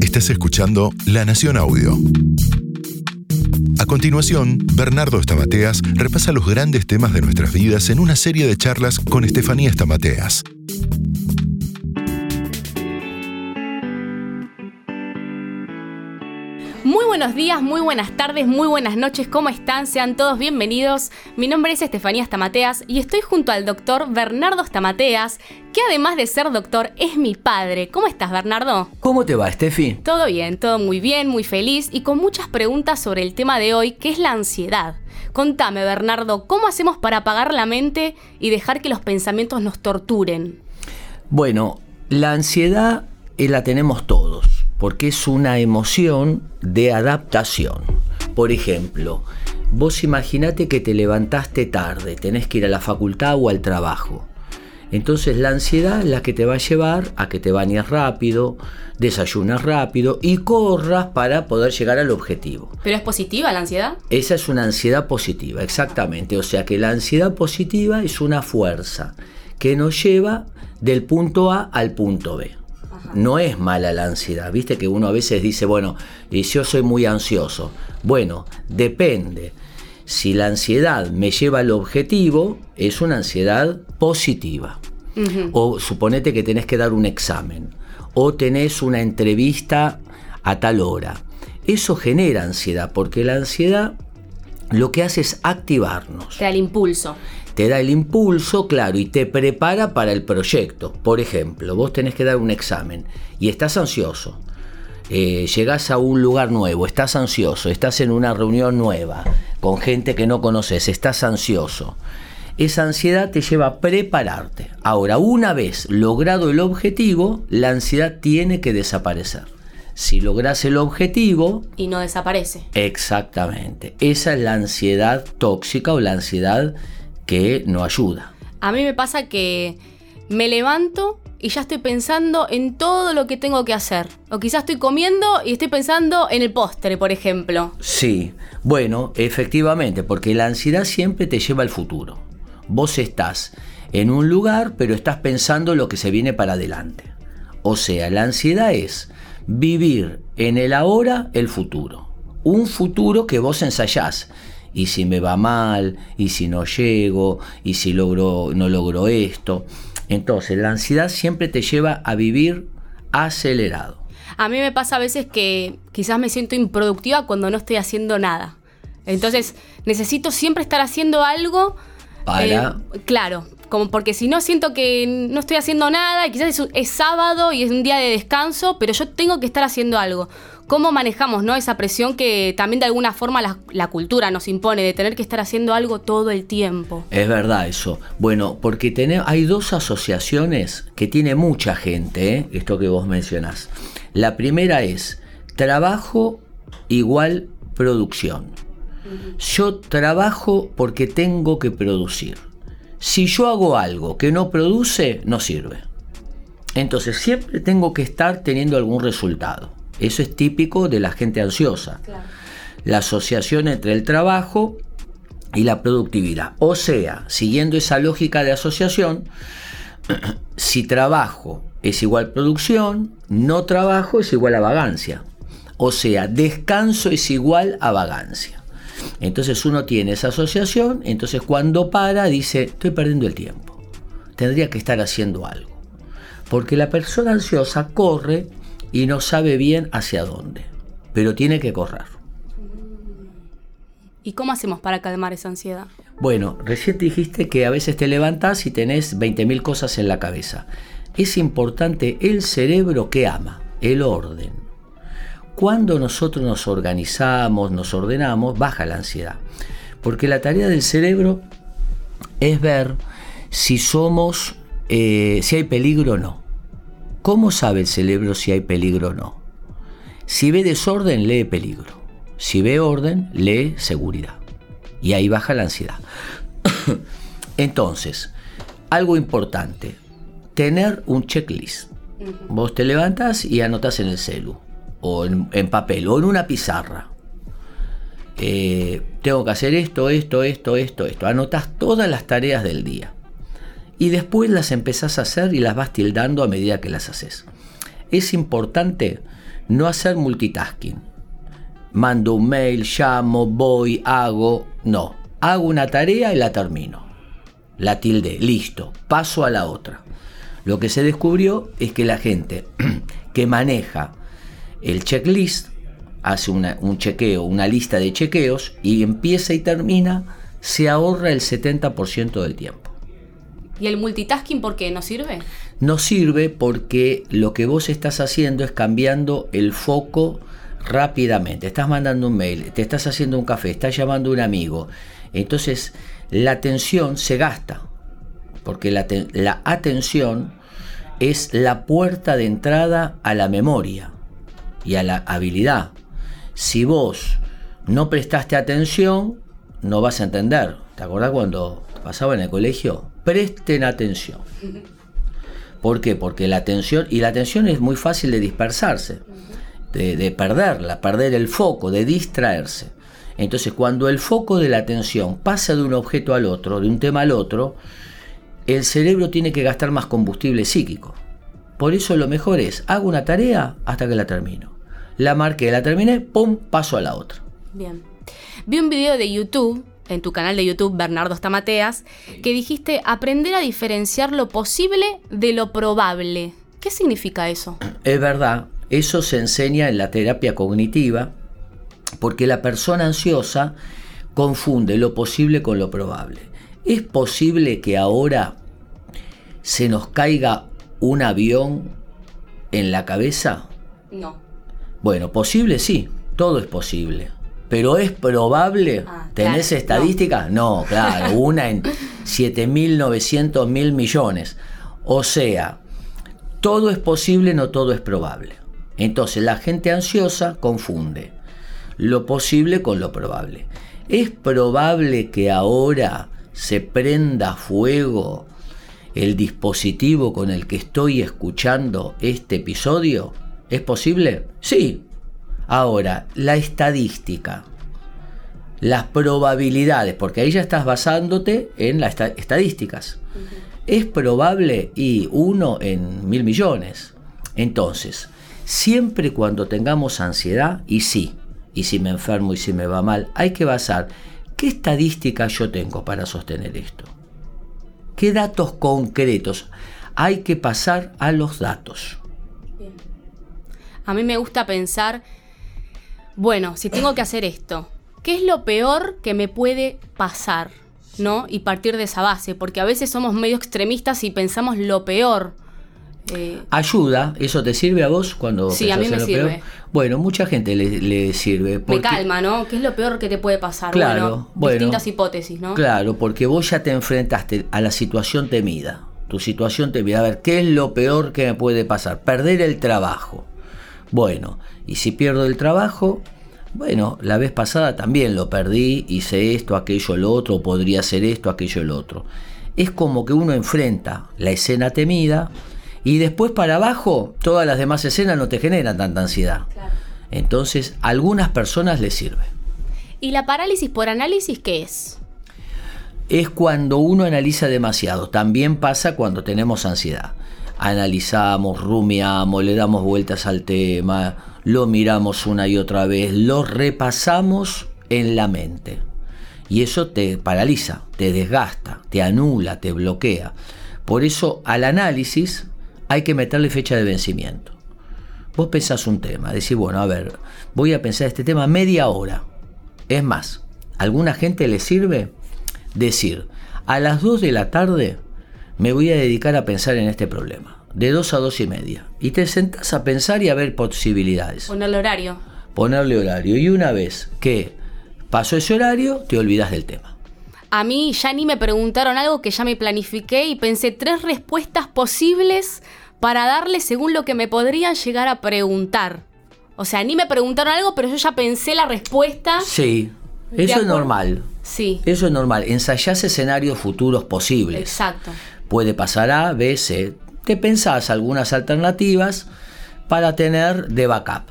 Estás escuchando La Nación Audio. A continuación, Bernardo Estamateas repasa los grandes temas de nuestras vidas en una serie de charlas con Estefanía Estamateas. Buenos días, muy buenas tardes, muy buenas noches, ¿cómo están? Sean todos bienvenidos. Mi nombre es Estefanía Stamateas y estoy junto al doctor Bernardo Stamateas, que además de ser doctor es mi padre. ¿Cómo estás, Bernardo? ¿Cómo te va, Estefi? Todo bien, todo muy bien, muy feliz y con muchas preguntas sobre el tema de hoy, que es la ansiedad. Contame, Bernardo, ¿cómo hacemos para apagar la mente y dejar que los pensamientos nos torturen? Bueno, la ansiedad eh, la tenemos todos porque es una emoción de adaptación. Por ejemplo, vos imaginate que te levantaste tarde, tenés que ir a la facultad o al trabajo. Entonces la ansiedad es la que te va a llevar a que te bañes rápido, desayunas rápido y corras para poder llegar al objetivo. ¿Pero es positiva la ansiedad? Esa es una ansiedad positiva, exactamente. O sea que la ansiedad positiva es una fuerza que nos lleva del punto A al punto B no es mala la ansiedad. Viste que uno a veces dice, bueno, y yo soy muy ansioso. Bueno, depende. Si la ansiedad me lleva al objetivo, es una ansiedad positiva. O suponete que tenés que dar un examen. O tenés una entrevista a tal hora. Eso genera ansiedad, porque la ansiedad lo que hace es activarnos. Te da el impulso te da el impulso, claro, y te prepara para el proyecto. Por ejemplo, vos tenés que dar un examen y estás ansioso. Eh, llegás a un lugar nuevo, estás ansioso, estás en una reunión nueva, con gente que no conoces, estás ansioso. Esa ansiedad te lleva a prepararte. Ahora, una vez logrado el objetivo, la ansiedad tiene que desaparecer. Si logras el objetivo... Y no desaparece. Exactamente. Esa es la ansiedad tóxica o la ansiedad que no ayuda. A mí me pasa que me levanto y ya estoy pensando en todo lo que tengo que hacer. O quizás estoy comiendo y estoy pensando en el postre, por ejemplo. Sí, bueno, efectivamente, porque la ansiedad siempre te lleva al futuro. Vos estás en un lugar, pero estás pensando lo que se viene para adelante. O sea, la ansiedad es vivir en el ahora el futuro. Un futuro que vos ensayás y si me va mal, y si no llego, y si logro, no logro esto. Entonces, la ansiedad siempre te lleva a vivir acelerado. A mí me pasa a veces que quizás me siento improductiva cuando no estoy haciendo nada. Entonces, necesito siempre estar haciendo algo. Para. Eh, claro, como porque si no siento que no estoy haciendo nada, y quizás es, sábado y es un día de descanso, pero yo tengo que estar haciendo algo cómo manejamos ¿no? esa presión que también de alguna forma la, cultura nos impone de tener que estar haciendo algo todo el tiempo. Es verdad eso. Bueno, porque hay dos asociaciones que tiene mucha gente, ¿eh? esto que vos mencionás. La primera es trabajo igual producción. Yo trabajo porque tengo que producir. Si yo hago algo que no produce, no sirve. Entonces siempre tengo que estar teniendo algún resultado. Eso es típico de la gente ansiosa. La asociación entre el trabajo y la productividad. O sea, siguiendo esa lógica de asociación, si trabajo es igual producción, no trabajo es igual a vagancia. O sea, descanso es igual a vagancia. Entonces uno tiene esa asociación, entonces cuando para dice, estoy perdiendo el tiempo, tendría que estar haciendo algo. Porque la persona ansiosa corre y no sabe bien hacia dónde, pero tiene que correr. ¿Y cómo hacemos para calmar esa ansiedad? Bueno, recién dijiste que a veces te levantas y tenés 20.000 cosas en la cabeza. Es importante el cerebro que ama, el orden. Cuando nosotros nos organizamos, nos ordenamos, baja la ansiedad. Porque la tarea del cerebro es ver si somos, eh, si hay peligro o no. ¿Cómo sabe el cerebro si hay peligro o no? Si ve desorden, lee peligro. Si ve orden, lee seguridad. Y ahí baja la ansiedad. Entonces, algo importante, tener un checklist. Vos te levantas y anotas en el celu, o en, papel, o en una pizarra. Tengo que hacer esto, esto, esto, esto, esto. Anotas todas las tareas del día y después las empezás a hacer y las vas tildando a medida que las haces. es importante no hacer multitasking. Mando un mail, llamo, voy, hago. No, hago una tarea y la termino. La tilde, listo, paso a la otra. Lo que se descubrió es que la gente que maneja el checklist hace un chequeo, una lista de chequeos y empieza y termina, se ahorra el 70% del tiempo. ¿Y el multitasking por qué no sirve? No sirve porque lo que vos estás haciendo es cambiando el foco rápidamente. Estás mandando un mail, te estás haciendo un café, estás llamando a un amigo. Entonces la atención se gasta, porque la, la atención es la puerta de entrada a la memoria y a la habilidad. Si vos no prestaste atención, no vas a entender. ¿Te acordás cuando pasaba en el colegio? Presten atención. ¿Por qué? Porque la atención, y la atención es muy fácil de dispersarse, de, de perderla, perder el foco, de distraerse. Entonces, cuando el foco de la atención pasa de un objeto al otro, de un tema al otro, el cerebro tiene que gastar más combustible psíquico. Por eso lo mejor es, hago una tarea hasta que la termino la marqué, la terminé, pum, paso a la otra. Bien. Vi un video de YouTube, en tu canal de YouTube, Bernardo Stamateas, que dijiste aprender a diferenciar lo posible de lo probable. ¿Qué significa eso? Es verdad, eso se enseña en la terapia cognitiva, porque la persona ansiosa confunde lo posible con lo probable. ¿Es posible que ahora se nos caiga un avión en la cabeza? No. Bueno, posible sí, todo es posible. Pero es probable, ah, ¿tenés estadísticas? No. claro, una en 7.900 mil millones. O sea, todo es posible, no todo es probable. Entonces la gente ansiosa confunde lo posible con lo probable. ¿Es probable que ahora se prenda fuego el dispositivo con el que estoy escuchando este episodio? ¿Es posible? Sí. Ahora, la estadística, las probabilidades, porque ahí ya estás basándote en las estadísticas. Es probable y uno en mil millones. Entonces, siempre cuando tengamos ansiedad, y sí, y si me enfermo y si me va mal, hay que basar qué estadística yo tengo para sostener esto. ¿Qué datos concretos? Hay que pasar a los datos. A mí me gusta pensar, bueno, si tengo que hacer esto, ¿qué es lo peor que me puede pasar? ¿No? Y partir de esa base, porque a veces somos medio extremistas y pensamos lo peor. Eh, Ayuda, ¿eso te sirve a vos cuando Sí, a mí me sirve. Bueno, mucha gente le, sirve. Me calma, ¿no? ¿Qué es lo peor que te puede pasar? Claro, bueno, distintas hipótesis, ¿no? Claro, porque vos ya te enfrentaste a la situación temida. Tu situación temida. A ver, ¿qué es lo peor que me puede pasar? Perder el trabajo. Bueno, y si pierdo el trabajo, bueno, la vez pasada también lo perdí, hice esto, aquello, lo otro, podría hacer esto, aquello, lo otro. Es como que uno enfrenta la escena temida y después para abajo todas las demás escenas no te generan tanta ansiedad. Entonces, a algunas personas les sirve. ¿Y la parálisis por análisis qué es? Es cuando uno analiza demasiado. También pasa cuando tenemos ansiedad analizamos, rumiamos, le damos vueltas al tema, lo miramos una y otra vez, lo repasamos en la mente. Y eso te paraliza, te desgasta, te anula, te bloquea. Por eso al análisis hay que meterle fecha de vencimiento. Vos pensás un tema, decís, bueno, a ver, voy a pensar este tema media hora. Es más, ¿a alguna gente le sirve decir, a las 2 de la tarde me voy a dedicar a pensar en este problema, de 2 a 2 y media. Y te sentás a pensar y a ver posibilidades. Ponerle horario. Ponerle horario. Y una vez que pasó ese horario, te olvidas del tema. A mí ya ni me preguntaron algo que ya me planifiqué y pensé tres respuestas posibles para darle según lo que me podrían llegar a preguntar. O sea, ni me preguntaron algo, pero yo ya pensé la respuesta. Sí, eso es normal. Sí. Eso es normal. Ensayás escenarios futuros posibles. Exacto puede pasar A, B, C. Te pensás algunas alternativas para tener de backup.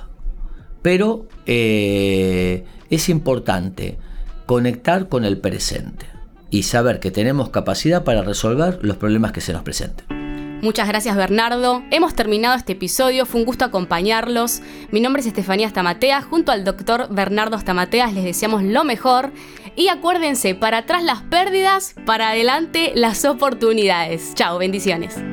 Pero eh, es importante conectar con el presente y saber que tenemos capacidad para resolver los problemas que se nos presenten. Muchas gracias Bernardo. Hemos terminado este episodio, fue un gusto acompañarlos. Mi nombre es Estefanía Stamateas, junto al doctor Bernardo Stamateas les deseamos lo mejor. Y acuérdense, para atrás las pérdidas, para adelante las oportunidades. Chao, bendiciones.